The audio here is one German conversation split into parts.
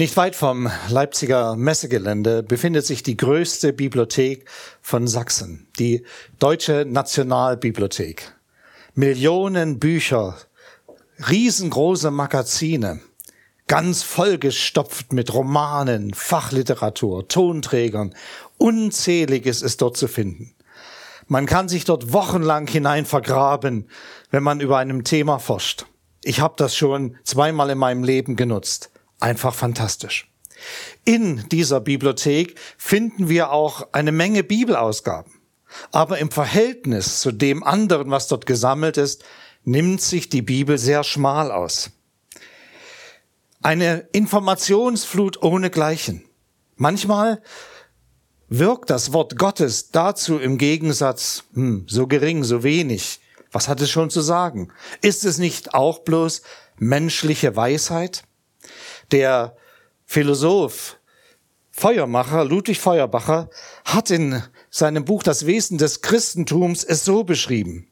Nicht weit vom Leipziger Messegelände befindet sich die größte Bibliothek von Sachsen, die Deutsche Nationalbibliothek. Millionen Bücher, riesengroße Magazine, ganz vollgestopft mit Romanen, Fachliteratur, Tonträgern. Unzähliges ist dort zu finden. Man kann sich dort wochenlang hinein vergraben, wenn man über einem Thema forscht. Ich habe das schon zweimal in meinem Leben genutzt. Einfach fantastisch. In dieser Bibliothek finden wir auch eine Menge Bibelausgaben. Aber im Verhältnis zu dem anderen, was dort gesammelt ist, nimmt sich die Bibel sehr schmal aus. Eine Informationsflut ohnegleichen. Manchmal wirkt das Wort Gottes dazu im Gegensatz, hm, so gering, so wenig. Was hat es schon zu sagen? Ist es nicht auch bloß menschliche Weisheit? Der Philosoph Feuermacher, Ludwig Feuerbacher, hat in seinem Buch Das Wesen des Christentums es so beschrieben.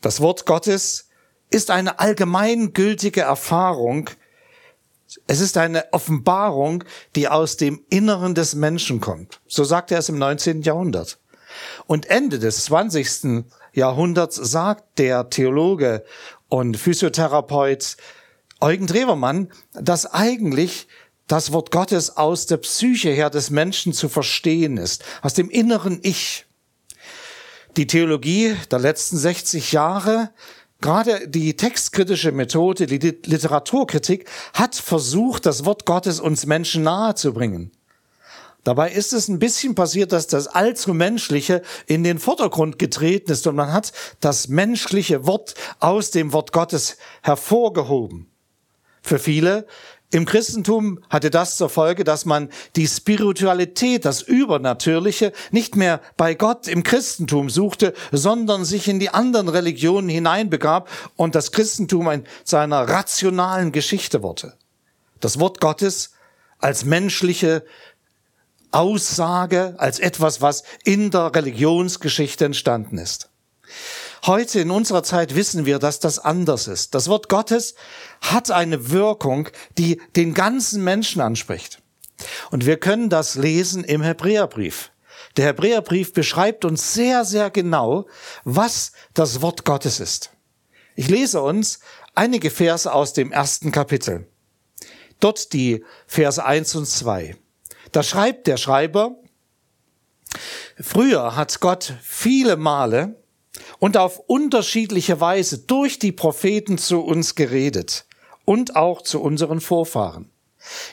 Das Wort Gottes ist eine allgemeingültige Erfahrung, es ist eine Offenbarung, die aus dem Inneren des Menschen kommt. So sagt er es im 19. Jahrhundert. Und Ende des 20. Jahrhunderts sagt der Theologe und Physiotherapeut Eugen Drewermann, dass eigentlich das Wort Gottes aus der Psyche her des Menschen zu verstehen ist, aus dem inneren Ich. Die Theologie der letzten 60 Jahre Gerade die textkritische Methode, die Literaturkritik hat versucht, das Wort Gottes uns Menschen nahe zu bringen. Dabei ist es ein bisschen passiert, dass das allzu Menschliche in den Vordergrund getreten ist und man hat das menschliche Wort aus dem Wort Gottes hervorgehoben. Für viele im Christentum hatte das zur Folge, dass man die Spiritualität, das Übernatürliche, nicht mehr bei Gott im Christentum suchte, sondern sich in die anderen Religionen hineinbegab und das Christentum in seiner rationalen Geschichte wurde. Das Wort Gottes als menschliche Aussage, als etwas, was in der Religionsgeschichte entstanden ist. Heute in unserer Zeit wissen wir, dass das anders ist. Das Wort Gottes hat eine Wirkung, die den ganzen Menschen anspricht. Und wir können das lesen im Hebräerbrief. Der Hebräerbrief beschreibt uns sehr, sehr genau, was das Wort Gottes ist. Ich lese uns einige Verse aus dem ersten Kapitel. Dort die Verse eins und zwei. Da schreibt der Schreiber, früher hat Gott viele Male und auf unterschiedliche Weise durch die Propheten zu uns geredet und auch zu unseren Vorfahren.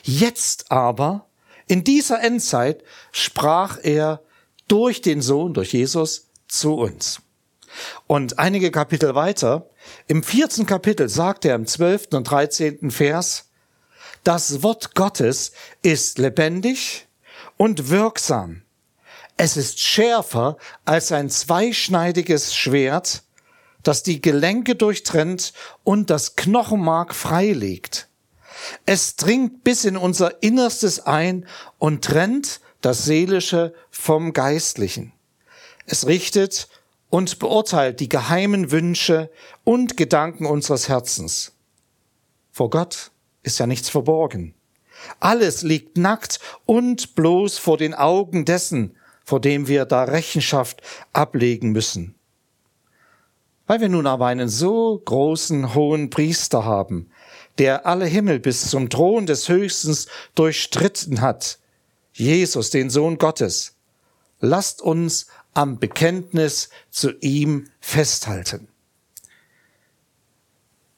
Jetzt aber, in dieser Endzeit, sprach er durch den Sohn, durch Jesus, zu uns. Und einige Kapitel weiter, im vierten Kapitel sagt er im zwölften und dreizehnten Vers, das Wort Gottes ist lebendig und wirksam es ist schärfer als ein zweischneidiges Schwert, das die Gelenke durchtrennt und das Knochenmark freilegt. Es dringt bis in unser Innerstes ein und trennt das Seelische vom Geistlichen. Es richtet und beurteilt die geheimen Wünsche und Gedanken unseres Herzens. Vor Gott ist ja nichts verborgen. Alles liegt nackt und bloß vor den Augen dessen, vor dem wir da Rechenschaft ablegen müssen. Weil wir nun aber einen so großen hohen Priester haben, der alle Himmel bis zum Thron des Höchstens durchstritten hat, Jesus, den Sohn Gottes, lasst uns am Bekenntnis zu ihm festhalten.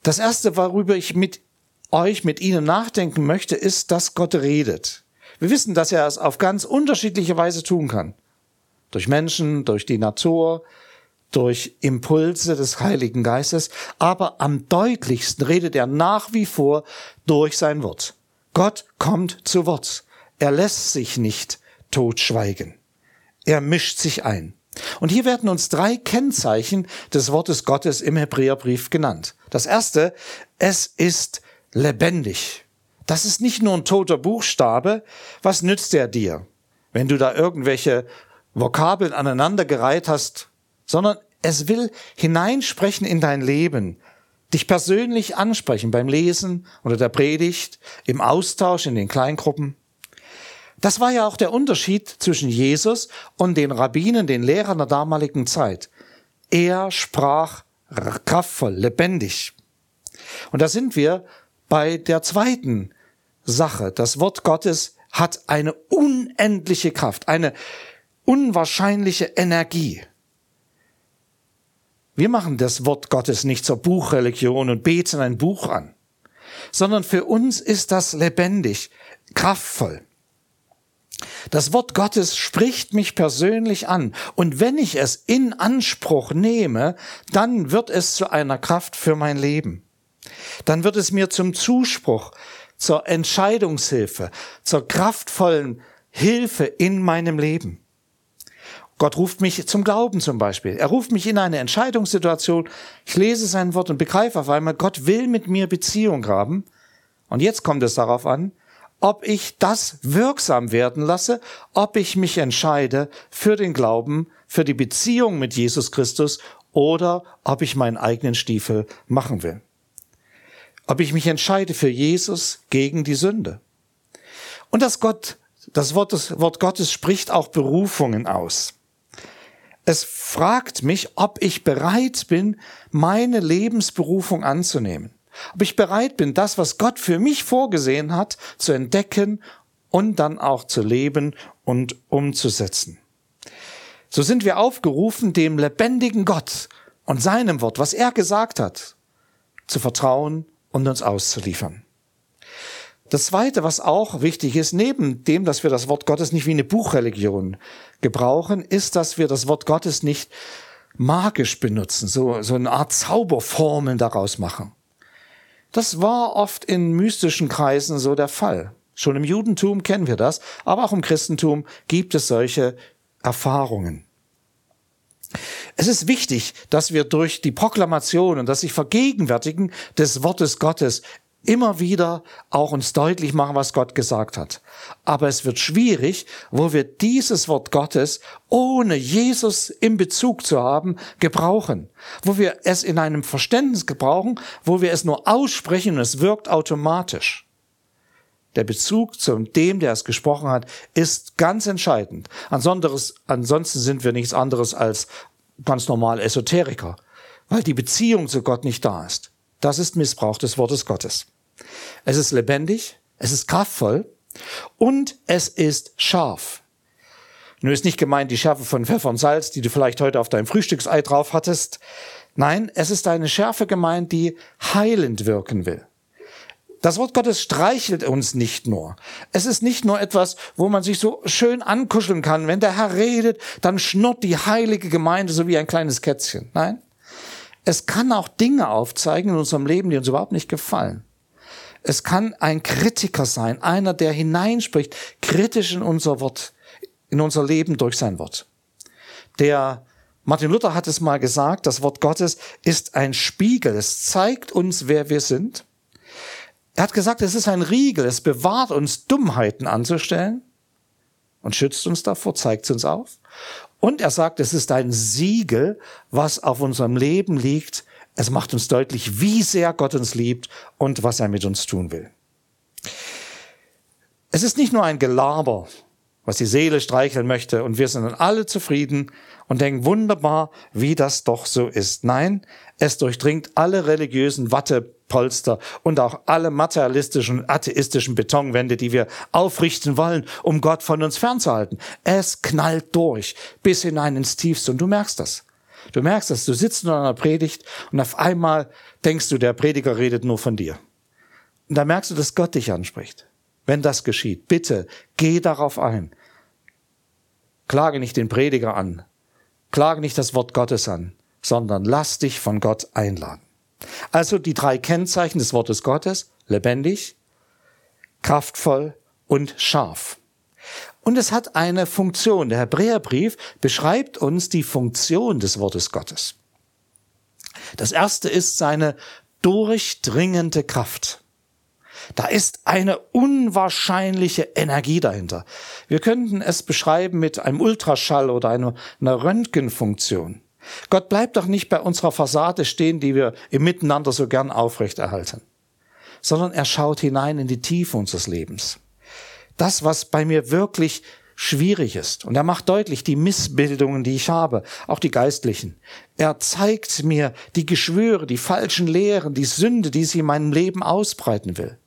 Das erste, worüber ich mit euch, mit Ihnen nachdenken möchte, ist, dass Gott redet. Wir wissen, dass er es auf ganz unterschiedliche Weise tun kann. Durch Menschen, durch die Natur, durch Impulse des Heiligen Geistes, aber am deutlichsten redet er nach wie vor durch sein Wort. Gott kommt zu Wort. Er lässt sich nicht totschweigen. Er mischt sich ein. Und hier werden uns drei Kennzeichen des Wortes Gottes im Hebräerbrief genannt. Das erste, es ist lebendig. Das ist nicht nur ein toter Buchstabe. Was nützt er dir? Wenn du da irgendwelche Vokabeln aneinandergereiht hast, sondern es will hineinsprechen in dein Leben. dich persönlich ansprechen beim Lesen oder der Predigt, im Austausch in den Kleingruppen. Das war ja auch der Unterschied zwischen Jesus und den Rabbinen, den Lehrern der damaligen Zeit. Er sprach kraftvoll, lebendig. Und da sind wir bei der zweiten Sache. Das Wort Gottes hat eine unendliche Kraft, eine unwahrscheinliche Energie. Wir machen das Wort Gottes nicht zur Buchreligion und beten ein Buch an, sondern für uns ist das lebendig, kraftvoll. Das Wort Gottes spricht mich persönlich an. Und wenn ich es in Anspruch nehme, dann wird es zu einer Kraft für mein Leben. Dann wird es mir zum Zuspruch, zur Entscheidungshilfe, zur kraftvollen Hilfe in meinem Leben. Gott ruft mich zum Glauben zum Beispiel. Er ruft mich in eine Entscheidungssituation. Ich lese sein Wort und begreife auf einmal, Gott will mit mir Beziehung haben. Und jetzt kommt es darauf an, ob ich das wirksam werden lasse, ob ich mich entscheide für den Glauben, für die Beziehung mit Jesus Christus oder ob ich meinen eigenen Stiefel machen will. Ob ich mich entscheide für Jesus gegen die Sünde. Und das Gott, das Wort, das Wort Gottes spricht auch Berufungen aus. Es fragt mich, ob ich bereit bin, meine Lebensberufung anzunehmen. Ob ich bereit bin, das, was Gott für mich vorgesehen hat, zu entdecken und dann auch zu leben und umzusetzen. So sind wir aufgerufen, dem lebendigen Gott und seinem Wort, was er gesagt hat, zu vertrauen und uns auszuliefern. Das Zweite, was auch wichtig ist, neben dem, dass wir das Wort Gottes nicht wie eine Buchreligion gebrauchen, ist, dass wir das Wort Gottes nicht magisch benutzen, so, so eine Art Zauberformeln daraus machen. Das war oft in mystischen Kreisen so der Fall. Schon im Judentum kennen wir das, aber auch im Christentum gibt es solche Erfahrungen. Es ist wichtig, dass wir durch die Proklamation und das sich Vergegenwärtigen des Wortes Gottes immer wieder auch uns deutlich machen, was Gott gesagt hat. Aber es wird schwierig, wo wir dieses Wort Gottes, ohne Jesus im Bezug zu haben, gebrauchen. Wo wir es in einem Verständnis gebrauchen, wo wir es nur aussprechen und es wirkt automatisch. Der Bezug zu dem, der es gesprochen hat, ist ganz entscheidend. Ansonsten sind wir nichts anderes als ganz normal Esoteriker, weil die Beziehung zu Gott nicht da ist. Das ist Missbrauch des Wortes Gottes. Es ist lebendig, es ist kraftvoll und es ist scharf. Nur ist nicht gemeint die Schärfe von Pfeffer und Salz, die du vielleicht heute auf deinem Frühstücksei drauf hattest. Nein, es ist eine Schärfe gemeint, die heilend wirken will. Das Wort Gottes streichelt uns nicht nur. Es ist nicht nur etwas, wo man sich so schön ankuscheln kann. Wenn der Herr redet, dann schnurrt die heilige Gemeinde so wie ein kleines Kätzchen. Nein. Es kann auch Dinge aufzeigen in unserem Leben, die uns überhaupt nicht gefallen. Es kann ein Kritiker sein, einer, der hineinspricht, kritisch in unser Wort, in unser Leben durch sein Wort. Der Martin Luther hat es mal gesagt, das Wort Gottes ist ein Spiegel. Es zeigt uns, wer wir sind. Er hat gesagt, es ist ein Riegel. Es bewahrt uns, Dummheiten anzustellen und schützt uns davor, zeigt es uns auf. Und er sagt, es ist ein Siegel, was auf unserem Leben liegt, es macht uns deutlich, wie sehr Gott uns liebt und was er mit uns tun will. Es ist nicht nur ein Gelaber, was die Seele streicheln möchte und wir sind dann alle zufrieden und denken wunderbar, wie das doch so ist. Nein, es durchdringt alle religiösen Wattepolster und auch alle materialistischen, atheistischen Betonwände, die wir aufrichten wollen, um Gott von uns fernzuhalten. Es knallt durch bis hinein ins Tiefste und du merkst das. Du merkst dass du sitzt in einer Predigt und auf einmal denkst du, der Prediger redet nur von dir. Und da merkst du, dass Gott dich anspricht. Wenn das geschieht, bitte geh darauf ein. Klage nicht den Prediger an. Klage nicht das Wort Gottes an, sondern lass dich von Gott einladen. Also die drei Kennzeichen des Wortes Gottes, lebendig, kraftvoll und scharf. Und es hat eine Funktion. Der Hebräerbrief beschreibt uns die Funktion des Wortes Gottes. Das erste ist seine durchdringende Kraft. Da ist eine unwahrscheinliche Energie dahinter. Wir könnten es beschreiben mit einem Ultraschall oder einer, Röntgenfunktion. Gott bleibt doch nicht bei unserer Fassade stehen, die wir im Miteinander so gern aufrechterhalten, sondern er schaut hinein in die Tiefe unseres Lebens. Das, was bei mir wirklich schwierig ist. Und er macht deutlich die Missbildungen, die ich habe, auch die geistlichen. Er zeigt mir die Geschwüre, die falschen Lehren, die Sünde, die sie in meinem Leben ausbreiten will.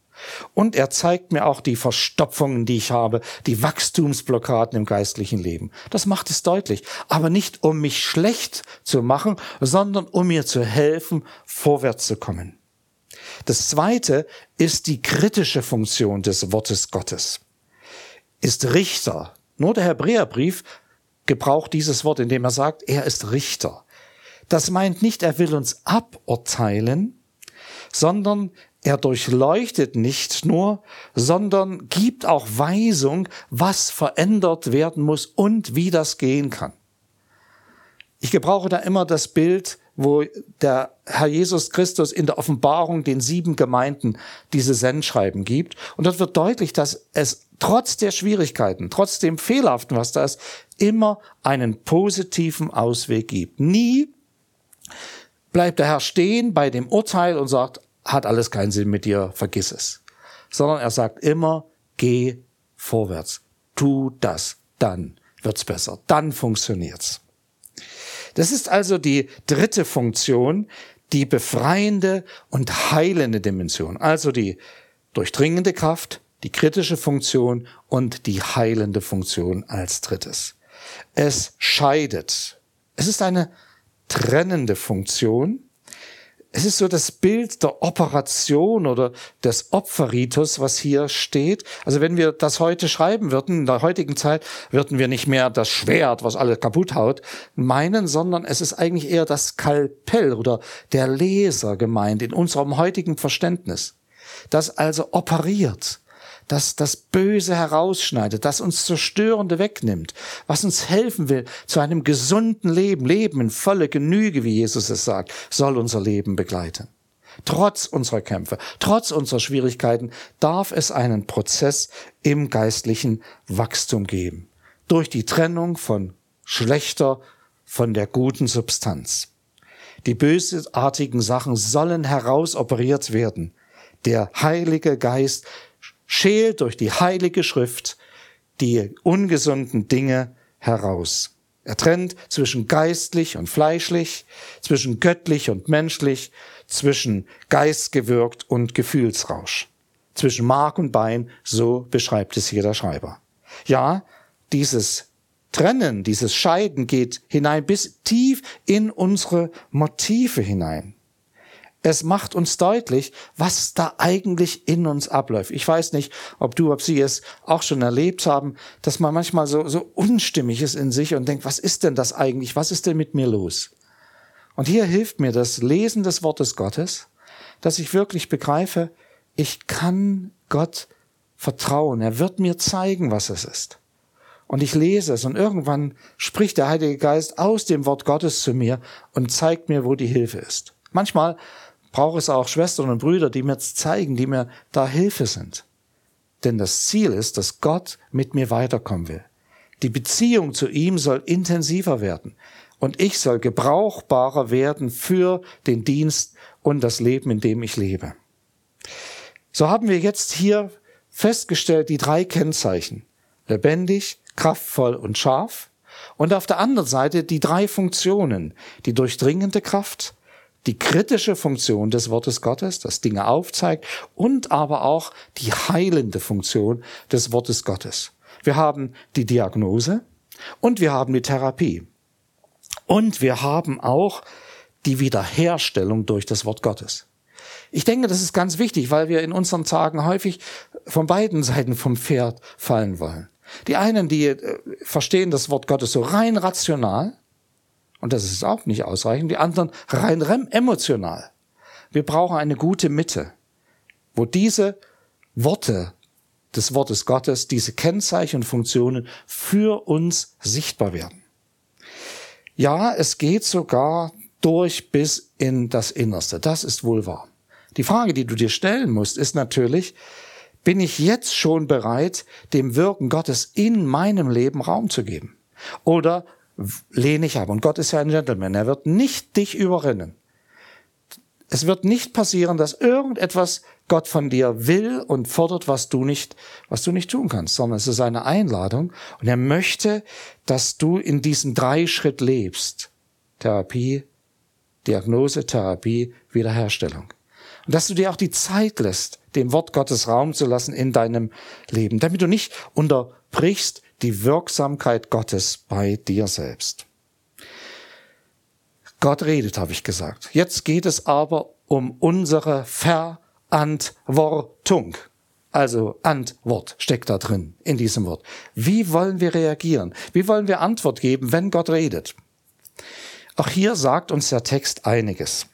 Und er zeigt mir auch die Verstopfungen, die ich habe, die Wachstumsblockaden im geistlichen Leben. Das macht es deutlich. Aber nicht um mich schlecht zu machen, sondern um mir zu helfen, vorwärts zu kommen. Das zweite ist die kritische Funktion des Wortes Gottes. Ist Richter. Nur der Hebräerbrief gebraucht dieses Wort, indem er sagt, er ist Richter. Das meint nicht, er will uns aburteilen, sondern er durchleuchtet nicht nur, sondern gibt auch Weisung, was verändert werden muss und wie das gehen kann. Ich gebrauche da immer das Bild, wo der Herr Jesus Christus in der Offenbarung den sieben Gemeinden diese Sendschreiben gibt. Und dort wird deutlich, dass es trotz der Schwierigkeiten, trotz dem Fehlerhaften, was da ist, immer einen positiven Ausweg gibt. Nie bleibt der Herr stehen bei dem Urteil und sagt, hat alles keinen Sinn mit dir, vergiss es. Sondern er sagt immer, geh vorwärts, tu das, dann wird's besser, dann funktioniert's. Das ist also die dritte Funktion, die befreiende und heilende Dimension, also die durchdringende Kraft, die kritische Funktion und die heilende Funktion als drittes. Es scheidet. Es ist eine trennende Funktion, es ist so das Bild der Operation oder des Opferritus, was hier steht. Also wenn wir das heute schreiben würden, in der heutigen Zeit, würden wir nicht mehr das Schwert, was alle kaputt haut, meinen, sondern es ist eigentlich eher das Skalpell oder der Leser gemeint in unserem heutigen Verständnis. Das also operiert das das Böse herausschneidet, das uns Zerstörende wegnimmt, was uns helfen will zu einem gesunden Leben, Leben in volle Genüge, wie Jesus es sagt, soll unser Leben begleiten. Trotz unserer Kämpfe, trotz unserer Schwierigkeiten darf es einen Prozess im geistlichen Wachstum geben. Durch die Trennung von schlechter von der guten Substanz. Die bösartigen Sachen sollen herausoperiert werden. Der Heilige Geist schält durch die heilige Schrift die ungesunden Dinge heraus. Er trennt zwischen geistlich und fleischlich, zwischen göttlich und menschlich, zwischen geistgewirkt und Gefühlsrausch, zwischen Mark und Bein, so beschreibt es hier der Schreiber. Ja, dieses Trennen, dieses Scheiden geht hinein bis tief in unsere Motive hinein. Es macht uns deutlich, was da eigentlich in uns abläuft. Ich weiß nicht, ob du, ob sie es auch schon erlebt haben, dass man manchmal so, so unstimmig ist in sich und denkt, was ist denn das eigentlich? Was ist denn mit mir los? Und hier hilft mir das Lesen des Wortes Gottes, dass ich wirklich begreife, ich kann Gott vertrauen. Er wird mir zeigen, was es ist. Und ich lese es und irgendwann spricht der Heilige Geist aus dem Wort Gottes zu mir und zeigt mir, wo die Hilfe ist. Manchmal brauche es auch Schwestern und Brüder, die mir zeigen, die mir da Hilfe sind. Denn das Ziel ist, dass Gott mit mir weiterkommen will. Die Beziehung zu ihm soll intensiver werden und ich soll gebrauchbarer werden für den Dienst und das Leben, in dem ich lebe. So haben wir jetzt hier festgestellt die drei Kennzeichen. Lebendig, kraftvoll und scharf. Und auf der anderen Seite die drei Funktionen. Die durchdringende Kraft, die kritische Funktion des Wortes Gottes, das Dinge aufzeigt, und aber auch die heilende Funktion des Wortes Gottes. Wir haben die Diagnose und wir haben die Therapie. Und wir haben auch die Wiederherstellung durch das Wort Gottes. Ich denke, das ist ganz wichtig, weil wir in unseren Tagen häufig von beiden Seiten vom Pferd fallen wollen. Die einen, die äh, verstehen das Wort Gottes so rein rational und das ist auch nicht ausreichend. Die anderen rein emotional. Wir brauchen eine gute Mitte, wo diese Worte des Wortes Gottes, diese Kennzeichen und Funktionen für uns sichtbar werden. Ja, es geht sogar durch bis in das Innerste. Das ist wohl wahr. Die Frage, die du dir stellen musst, ist natürlich, bin ich jetzt schon bereit, dem Wirken Gottes in meinem Leben Raum zu geben? Oder lehne ich ab. Und Gott ist ja ein Gentleman. Er wird nicht dich überrennen. Es wird nicht passieren, dass irgendetwas Gott von dir will und fordert, was du nicht, was du nicht tun kannst, sondern es ist eine Einladung und er möchte, dass du in diesen drei Schritt lebst. Therapie, Diagnose, Therapie, Wiederherstellung. Und dass du dir auch die Zeit lässt, dem Wort Gottes Raum zu lassen in deinem Leben, damit du nicht unterbrichst die Wirksamkeit Gottes bei dir selbst. Gott redet, habe ich gesagt. Jetzt geht es aber um unsere Verantwortung. Also Antwort steckt da drin in diesem Wort. Wie wollen wir reagieren? Wie wollen wir Antwort geben, wenn Gott redet? Auch hier sagt uns der Text einiges.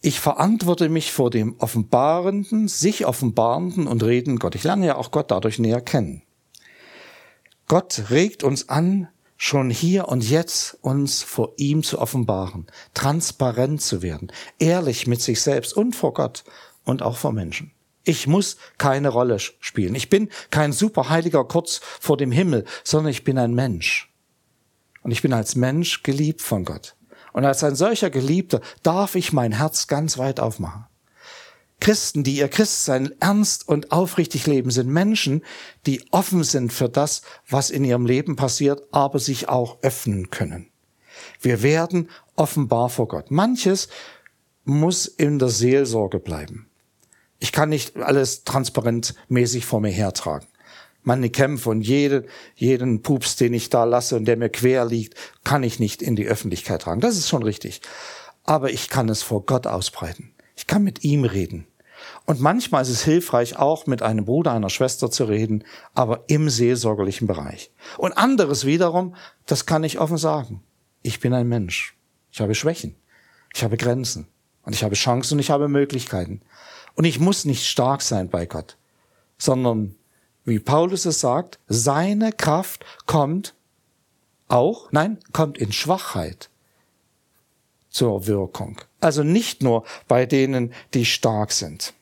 Ich verantworte mich vor dem offenbarenden, sich offenbarenden und redenden Gott. Ich lerne ja auch Gott dadurch näher kennen. Gott regt uns an, schon hier und jetzt uns vor ihm zu offenbaren, transparent zu werden, ehrlich mit sich selbst und vor Gott und auch vor Menschen. Ich muss keine Rolle spielen. Ich bin kein Superheiliger kurz vor dem Himmel, sondern ich bin ein Mensch. Und ich bin als Mensch geliebt von Gott. Und als ein solcher Geliebter darf ich mein Herz ganz weit aufmachen. Christen, die ihr Christsein ernst und aufrichtig leben, sind Menschen, die offen sind für das, was in ihrem Leben passiert, aber sich auch öffnen können. Wir werden offenbar vor Gott. Manches muss in der Seelsorge bleiben. Ich kann nicht alles transparentmäßig vor mir hertragen. Meine Kämpfe und jede, jeden Pups, den ich da lasse und der mir quer liegt, kann ich nicht in die Öffentlichkeit tragen. Das ist schon richtig. Aber ich kann es vor Gott ausbreiten. Ich kann mit ihm reden. Und manchmal ist es hilfreich, auch mit einem Bruder, einer Schwester zu reden, aber im seelsorgerlichen Bereich. Und anderes wiederum, das kann ich offen sagen. Ich bin ein Mensch. Ich habe Schwächen. Ich habe Grenzen. Und ich habe Chancen und ich habe Möglichkeiten. Und ich muss nicht stark sein bei Gott, sondern, wie Paulus es sagt, seine Kraft kommt auch, nein, kommt in Schwachheit zur Wirkung. Also nicht nur bei denen, die stark sind.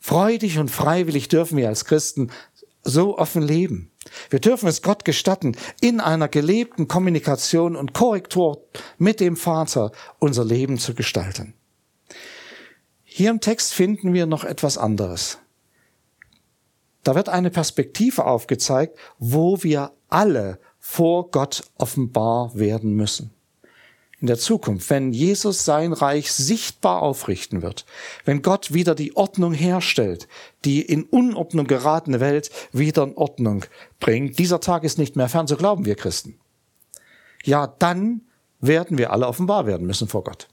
Freudig und freiwillig dürfen wir als Christen so offen leben. Wir dürfen es Gott gestatten, in einer gelebten Kommunikation und Korrektur mit dem Vater unser Leben zu gestalten. Hier im Text finden wir noch etwas anderes. Da wird eine Perspektive aufgezeigt, wo wir alle vor Gott offenbar werden müssen in der Zukunft, wenn Jesus sein Reich sichtbar aufrichten wird, wenn Gott wieder die Ordnung herstellt, die in Unordnung geratene Welt wieder in Ordnung bringt, dieser Tag ist nicht mehr fern, so glauben wir Christen. Ja, dann werden wir alle offenbar werden müssen vor Gott.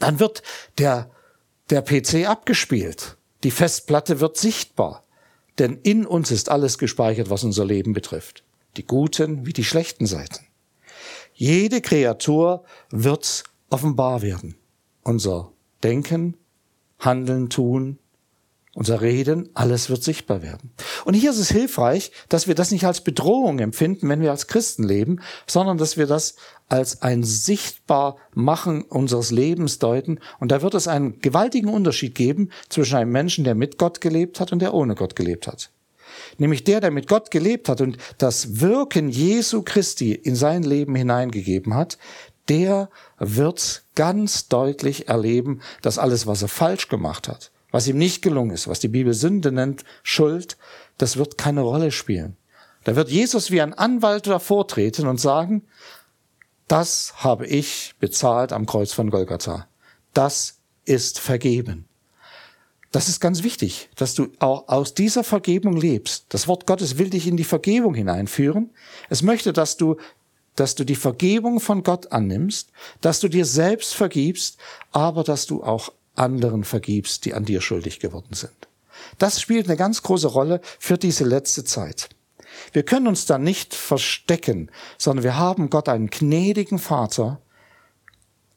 Dann wird der, der PC abgespielt. Die Festplatte wird sichtbar. Denn in uns ist alles gespeichert, was unser Leben betrifft. Die guten wie die schlechten Seiten. Jede Kreatur wird offenbar werden. Unser Denken, Handeln, Tun, unser Reden, alles wird sichtbar werden. Und hier ist es hilfreich, dass wir das nicht als Bedrohung empfinden, wenn wir als Christen leben, sondern dass wir das als ein sichtbar Machen unseres Lebens deuten. Und da wird es einen gewaltigen Unterschied geben zwischen einem Menschen, der mit Gott gelebt hat und der ohne Gott gelebt hat nämlich der, der mit Gott gelebt hat und das Wirken Jesu Christi in sein Leben hineingegeben hat, der wird ganz deutlich erleben, dass alles, was er falsch gemacht hat, was ihm nicht gelungen ist, was die Bibel Sünde nennt, Schuld, das wird keine Rolle spielen. Da wird Jesus wie ein Anwalt davor treten und sagen, das habe ich bezahlt am Kreuz von Golgatha. Das ist vergeben. Das ist ganz wichtig, dass du auch aus dieser Vergebung lebst. Das Wort Gottes will dich in die Vergebung hineinführen. Es möchte, dass du, dass du die Vergebung von Gott annimmst, dass du dir selbst vergibst, aber dass du auch anderen vergibst, die an dir schuldig geworden sind. Das spielt eine ganz große Rolle für diese letzte Zeit. Wir können uns da nicht verstecken, sondern wir haben Gott einen gnädigen Vater,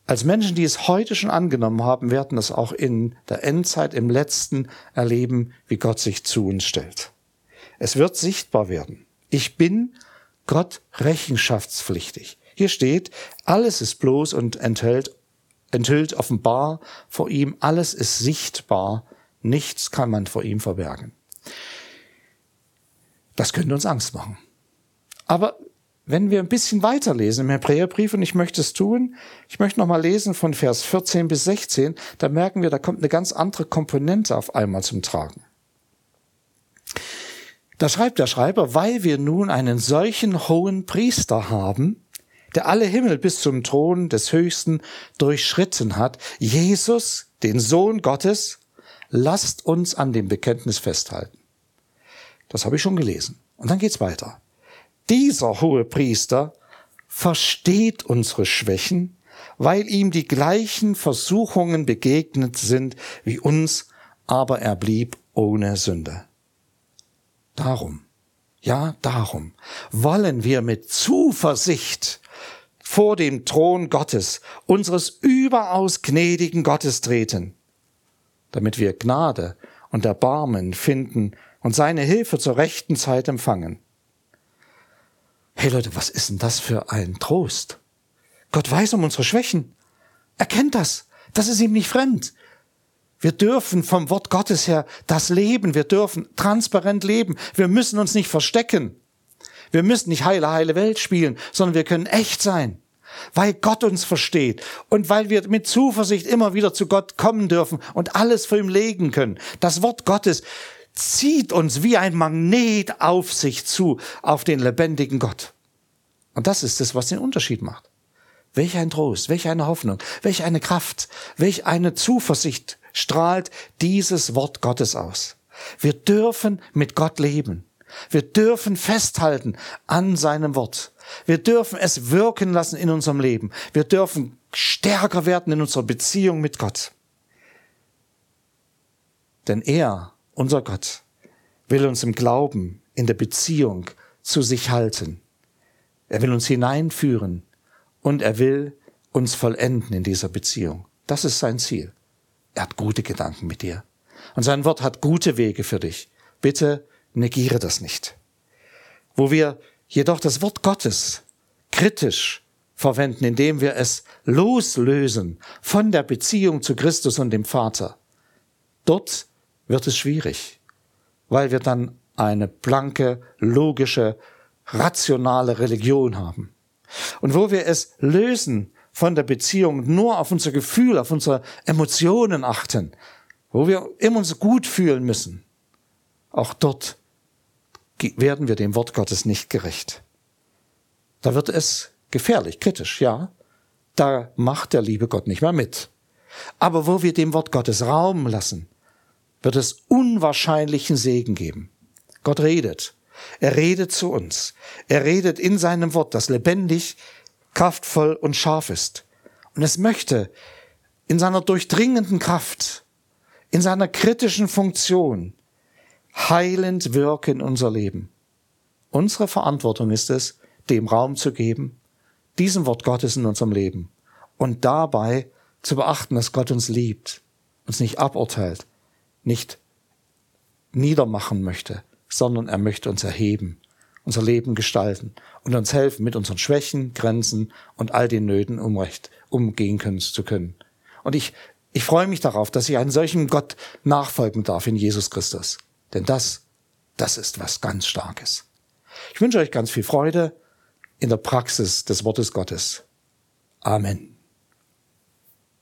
als Menschen, die es heute schon angenommen haben, werden das auch in der Endzeit, im letzten erleben, wie Gott sich zu uns stellt. Es wird sichtbar werden. Ich bin Gott rechenschaftspflichtig. Hier steht, alles ist bloß und enthält, enthüllt offenbar vor ihm, alles ist sichtbar, nichts kann man vor ihm verbergen. Das könnte uns Angst machen. Aber wenn wir ein bisschen weiterlesen im Hebräerbrief, und ich möchte es tun, ich möchte nochmal lesen von Vers 14 bis 16, da merken wir, da kommt eine ganz andere Komponente auf einmal zum Tragen. Da schreibt der Schreiber, weil wir nun einen solchen hohen Priester haben, der alle Himmel bis zum Thron des Höchsten durchschritten hat, Jesus, den Sohn Gottes, lasst uns an dem Bekenntnis festhalten. Das habe ich schon gelesen. Und dann geht's weiter. Dieser hohe Priester versteht unsere Schwächen, weil ihm die gleichen Versuchungen begegnet sind wie uns, aber er blieb ohne Sünde. Darum, ja darum, wollen wir mit Zuversicht vor dem Thron Gottes, unseres überaus gnädigen Gottes treten, damit wir Gnade und Erbarmen finden und seine Hilfe zur rechten Zeit empfangen. Hey Leute, was ist denn das für ein Trost? Gott weiß um unsere Schwächen. Er kennt das. Das ist ihm nicht fremd. Wir dürfen vom Wort Gottes her das leben. Wir dürfen transparent leben. Wir müssen uns nicht verstecken. Wir müssen nicht heile, heile Welt spielen, sondern wir können echt sein. Weil Gott uns versteht und weil wir mit Zuversicht immer wieder zu Gott kommen dürfen und alles vor ihm legen können. Das Wort Gottes zieht uns wie ein Magnet auf sich zu, auf den lebendigen Gott. Und das ist es, was den Unterschied macht. Welch ein Trost, welch eine Hoffnung, welch eine Kraft, welch eine Zuversicht strahlt dieses Wort Gottes aus. Wir dürfen mit Gott leben. Wir dürfen festhalten an seinem Wort. Wir dürfen es wirken lassen in unserem Leben. Wir dürfen stärker werden in unserer Beziehung mit Gott. Denn er unser Gott will uns im Glauben, in der Beziehung zu sich halten. Er will uns hineinführen und er will uns vollenden in dieser Beziehung. Das ist sein Ziel. Er hat gute Gedanken mit dir. Und sein Wort hat gute Wege für dich. Bitte negiere das nicht. Wo wir jedoch das Wort Gottes kritisch verwenden, indem wir es loslösen von der Beziehung zu Christus und dem Vater, dort wird es schwierig, weil wir dann eine blanke, logische, rationale Religion haben. Und wo wir es lösen von der Beziehung, nur auf unser Gefühl, auf unsere Emotionen achten, wo wir immer uns gut fühlen müssen, auch dort werden wir dem Wort Gottes nicht gerecht. Da wird es gefährlich, kritisch, ja. Da macht der liebe Gott nicht mehr mit. Aber wo wir dem Wort Gottes Raum lassen, wird es unwahrscheinlichen Segen geben. Gott redet. Er redet zu uns. Er redet in seinem Wort, das lebendig, kraftvoll und scharf ist. Und es möchte in seiner durchdringenden Kraft, in seiner kritischen Funktion heilend wirken in unser Leben. Unsere Verantwortung ist es, dem Raum zu geben, diesem Wort Gottes in unserem Leben und dabei zu beachten, dass Gott uns liebt, uns nicht aburteilt, nicht niedermachen möchte, sondern er möchte uns erheben, unser Leben gestalten und uns helfen, mit unseren Schwächen, Grenzen und all den Nöten umrecht, umgehen können, zu können. Und ich, ich freue mich darauf, dass ich einen solchen Gott nachfolgen darf in Jesus Christus. Denn das, das ist was ganz Starkes. Ich wünsche euch ganz viel Freude in der Praxis des Wortes Gottes. Amen.